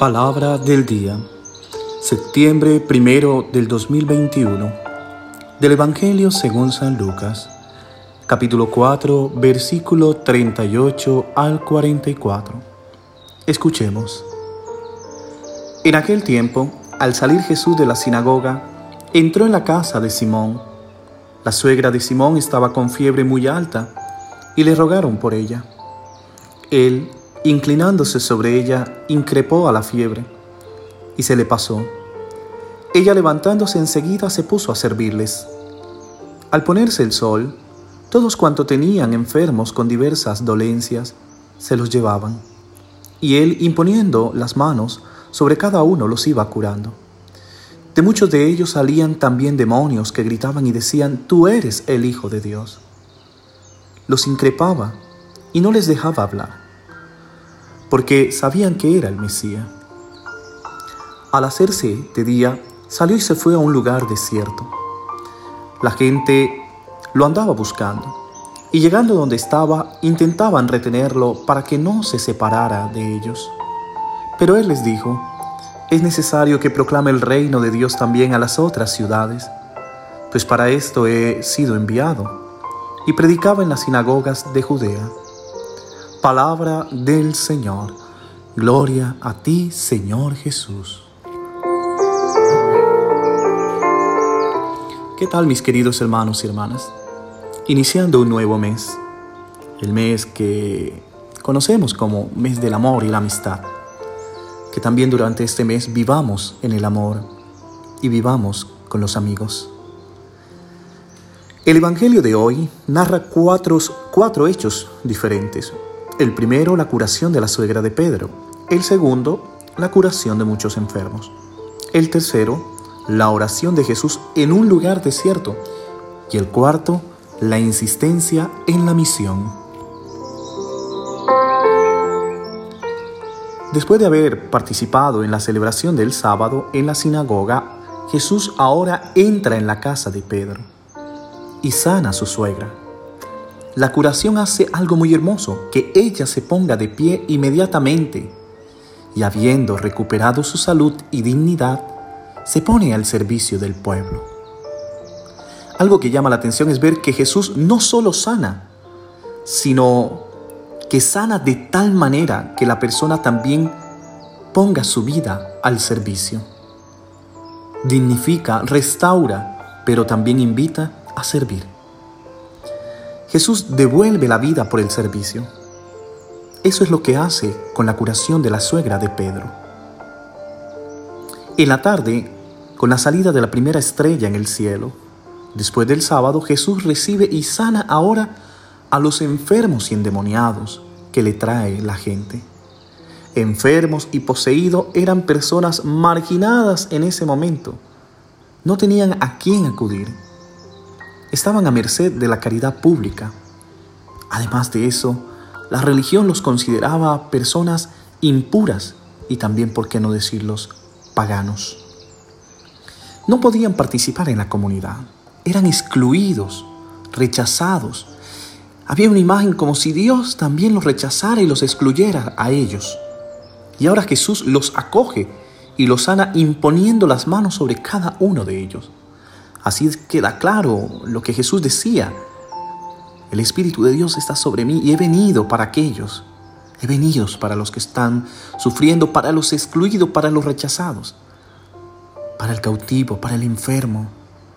Palabra del día, septiembre primero del 2021, del Evangelio según San Lucas, capítulo 4, versículo 38 al 44. Escuchemos. En aquel tiempo, al salir Jesús de la sinagoga, entró en la casa de Simón. La suegra de Simón estaba con fiebre muy alta y le rogaron por ella. Él, Inclinándose sobre ella, increpó a la fiebre, y se le pasó. Ella levantándose enseguida se puso a servirles. Al ponerse el sol, todos cuanto tenían enfermos con diversas dolencias, se los llevaban, y él, imponiendo las manos sobre cada uno, los iba curando. De muchos de ellos salían también demonios que gritaban y decían, Tú eres el Hijo de Dios. Los increpaba y no les dejaba hablar porque sabían que era el Mesías. Al hacerse de día, salió y se fue a un lugar desierto. La gente lo andaba buscando, y llegando donde estaba, intentaban retenerlo para que no se separara de ellos. Pero él les dijo, es necesario que proclame el reino de Dios también a las otras ciudades, pues para esto he sido enviado. Y predicaba en las sinagogas de Judea. Palabra del Señor. Gloria a ti, Señor Jesús. ¿Qué tal mis queridos hermanos y hermanas? Iniciando un nuevo mes, el mes que conocemos como mes del amor y la amistad. Que también durante este mes vivamos en el amor y vivamos con los amigos. El Evangelio de hoy narra cuatro, cuatro hechos diferentes el primero, la curación de la suegra de Pedro. El segundo, la curación de muchos enfermos. El tercero, la oración de Jesús en un lugar desierto. Y el cuarto, la insistencia en la misión. Después de haber participado en la celebración del sábado en la sinagoga, Jesús ahora entra en la casa de Pedro y sana a su suegra. La curación hace algo muy hermoso, que ella se ponga de pie inmediatamente y habiendo recuperado su salud y dignidad, se pone al servicio del pueblo. Algo que llama la atención es ver que Jesús no solo sana, sino que sana de tal manera que la persona también ponga su vida al servicio. Dignifica, restaura, pero también invita a servir. Jesús devuelve la vida por el servicio. Eso es lo que hace con la curación de la suegra de Pedro. En la tarde, con la salida de la primera estrella en el cielo, después del sábado, Jesús recibe y sana ahora a los enfermos y endemoniados que le trae la gente. Enfermos y poseídos eran personas marginadas en ese momento. No tenían a quién acudir estaban a merced de la caridad pública. Además de eso, la religión los consideraba personas impuras y también, por qué no decirlos, paganos. No podían participar en la comunidad, eran excluidos, rechazados. Había una imagen como si Dios también los rechazara y los excluyera a ellos. Y ahora Jesús los acoge y los sana imponiendo las manos sobre cada uno de ellos. Así queda claro lo que Jesús decía. El Espíritu de Dios está sobre mí y he venido para aquellos. He venido para los que están sufriendo, para los excluidos, para los rechazados, para el cautivo, para el enfermo,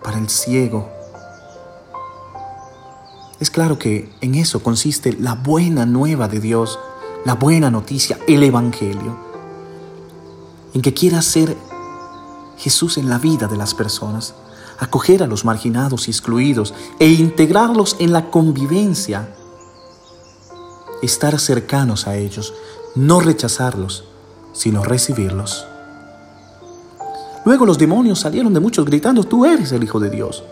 para el ciego. Es claro que en eso consiste la buena nueva de Dios, la buena noticia, el Evangelio, en que quiera ser Jesús en la vida de las personas acoger a los marginados y excluidos e integrarlos en la convivencia, estar cercanos a ellos, no rechazarlos, sino recibirlos. Luego los demonios salieron de muchos gritando, tú eres el Hijo de Dios.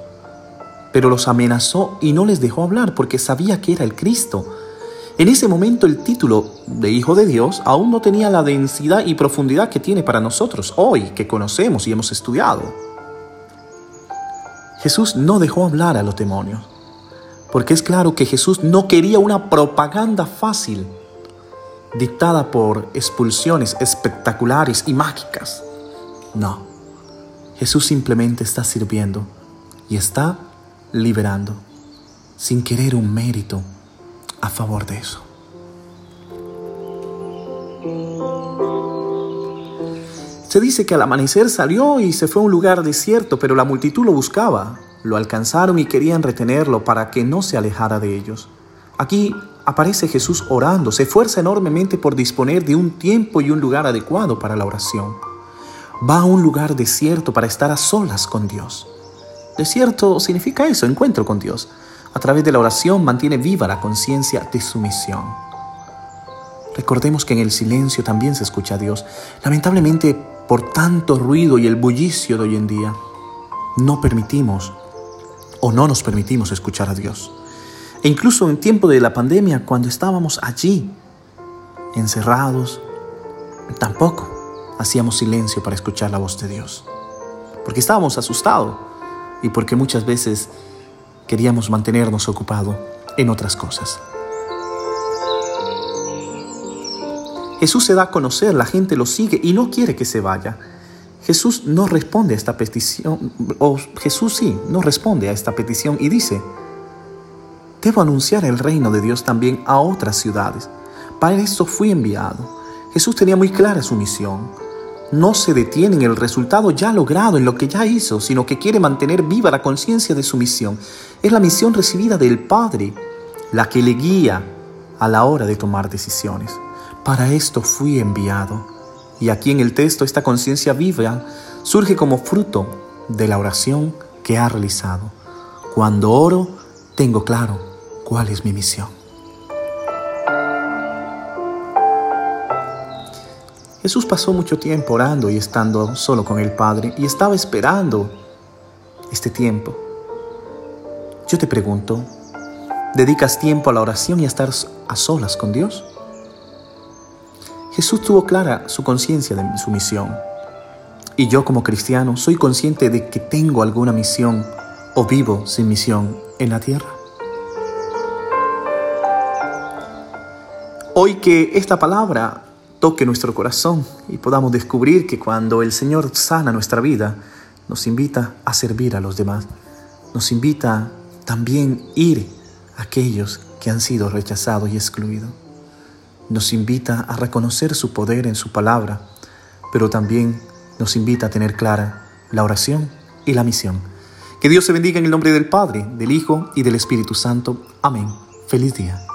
Pero los amenazó y no les dejó hablar porque sabía que era el Cristo. En ese momento el título de Hijo de Dios aún no tenía la densidad y profundidad que tiene para nosotros hoy, que conocemos y hemos estudiado. Jesús no dejó hablar a los demonios, porque es claro que Jesús no quería una propaganda fácil. dictada por expulsiones espectaculares y mágicas. No, Jesús simplemente está sirviendo y está liberando, sin querer un mérito a favor de eso. Se dice que al amanecer salió y se fue a un lugar desierto, pero la multitud lo buscaba. Lo alcanzaron y querían retenerlo para que no se alejara de ellos. Aquí aparece Jesús orando, se esfuerza enormemente por disponer de un tiempo y un lugar adecuado para la oración. Va a un lugar desierto para estar a solas con Dios. Desierto significa eso, encuentro con Dios. A través de la oración mantiene viva la conciencia de su misión. Recordemos que en el silencio también se escucha a Dios. Lamentablemente, por tanto ruido y el bullicio de hoy en día, no permitimos o no nos permitimos escuchar a Dios. E incluso en tiempo de la pandemia, cuando estábamos allí, encerrados, tampoco hacíamos silencio para escuchar la voz de Dios. Porque estábamos asustados y porque muchas veces queríamos mantenernos ocupados en otras cosas. Jesús se da a conocer, la gente lo sigue y no quiere que se vaya. Jesús no responde a esta petición, o Jesús sí, no responde a esta petición y dice, debo anunciar el reino de Dios también a otras ciudades. Para eso fui enviado. Jesús tenía muy clara su misión. No se detiene en el resultado ya logrado, en lo que ya hizo, sino que quiere mantener viva la conciencia de su misión. Es la misión recibida del Padre, la que le guía a la hora de tomar decisiones. Para esto fui enviado. Y aquí en el texto esta conciencia viva surge como fruto de la oración que ha realizado. Cuando oro, tengo claro cuál es mi misión. Jesús pasó mucho tiempo orando y estando solo con el Padre y estaba esperando este tiempo. Yo te pregunto, ¿dedicas tiempo a la oración y a estar a solas con Dios? Jesús tuvo clara su conciencia de su misión. Y yo como cristiano soy consciente de que tengo alguna misión o vivo sin misión en la tierra. Hoy que esta palabra toque nuestro corazón y podamos descubrir que cuando el Señor sana nuestra vida, nos invita a servir a los demás. Nos invita también ir a aquellos que han sido rechazados y excluidos nos invita a reconocer su poder en su palabra, pero también nos invita a tener clara la oración y la misión. Que Dios se bendiga en el nombre del Padre, del Hijo y del Espíritu Santo. Amén. Feliz día.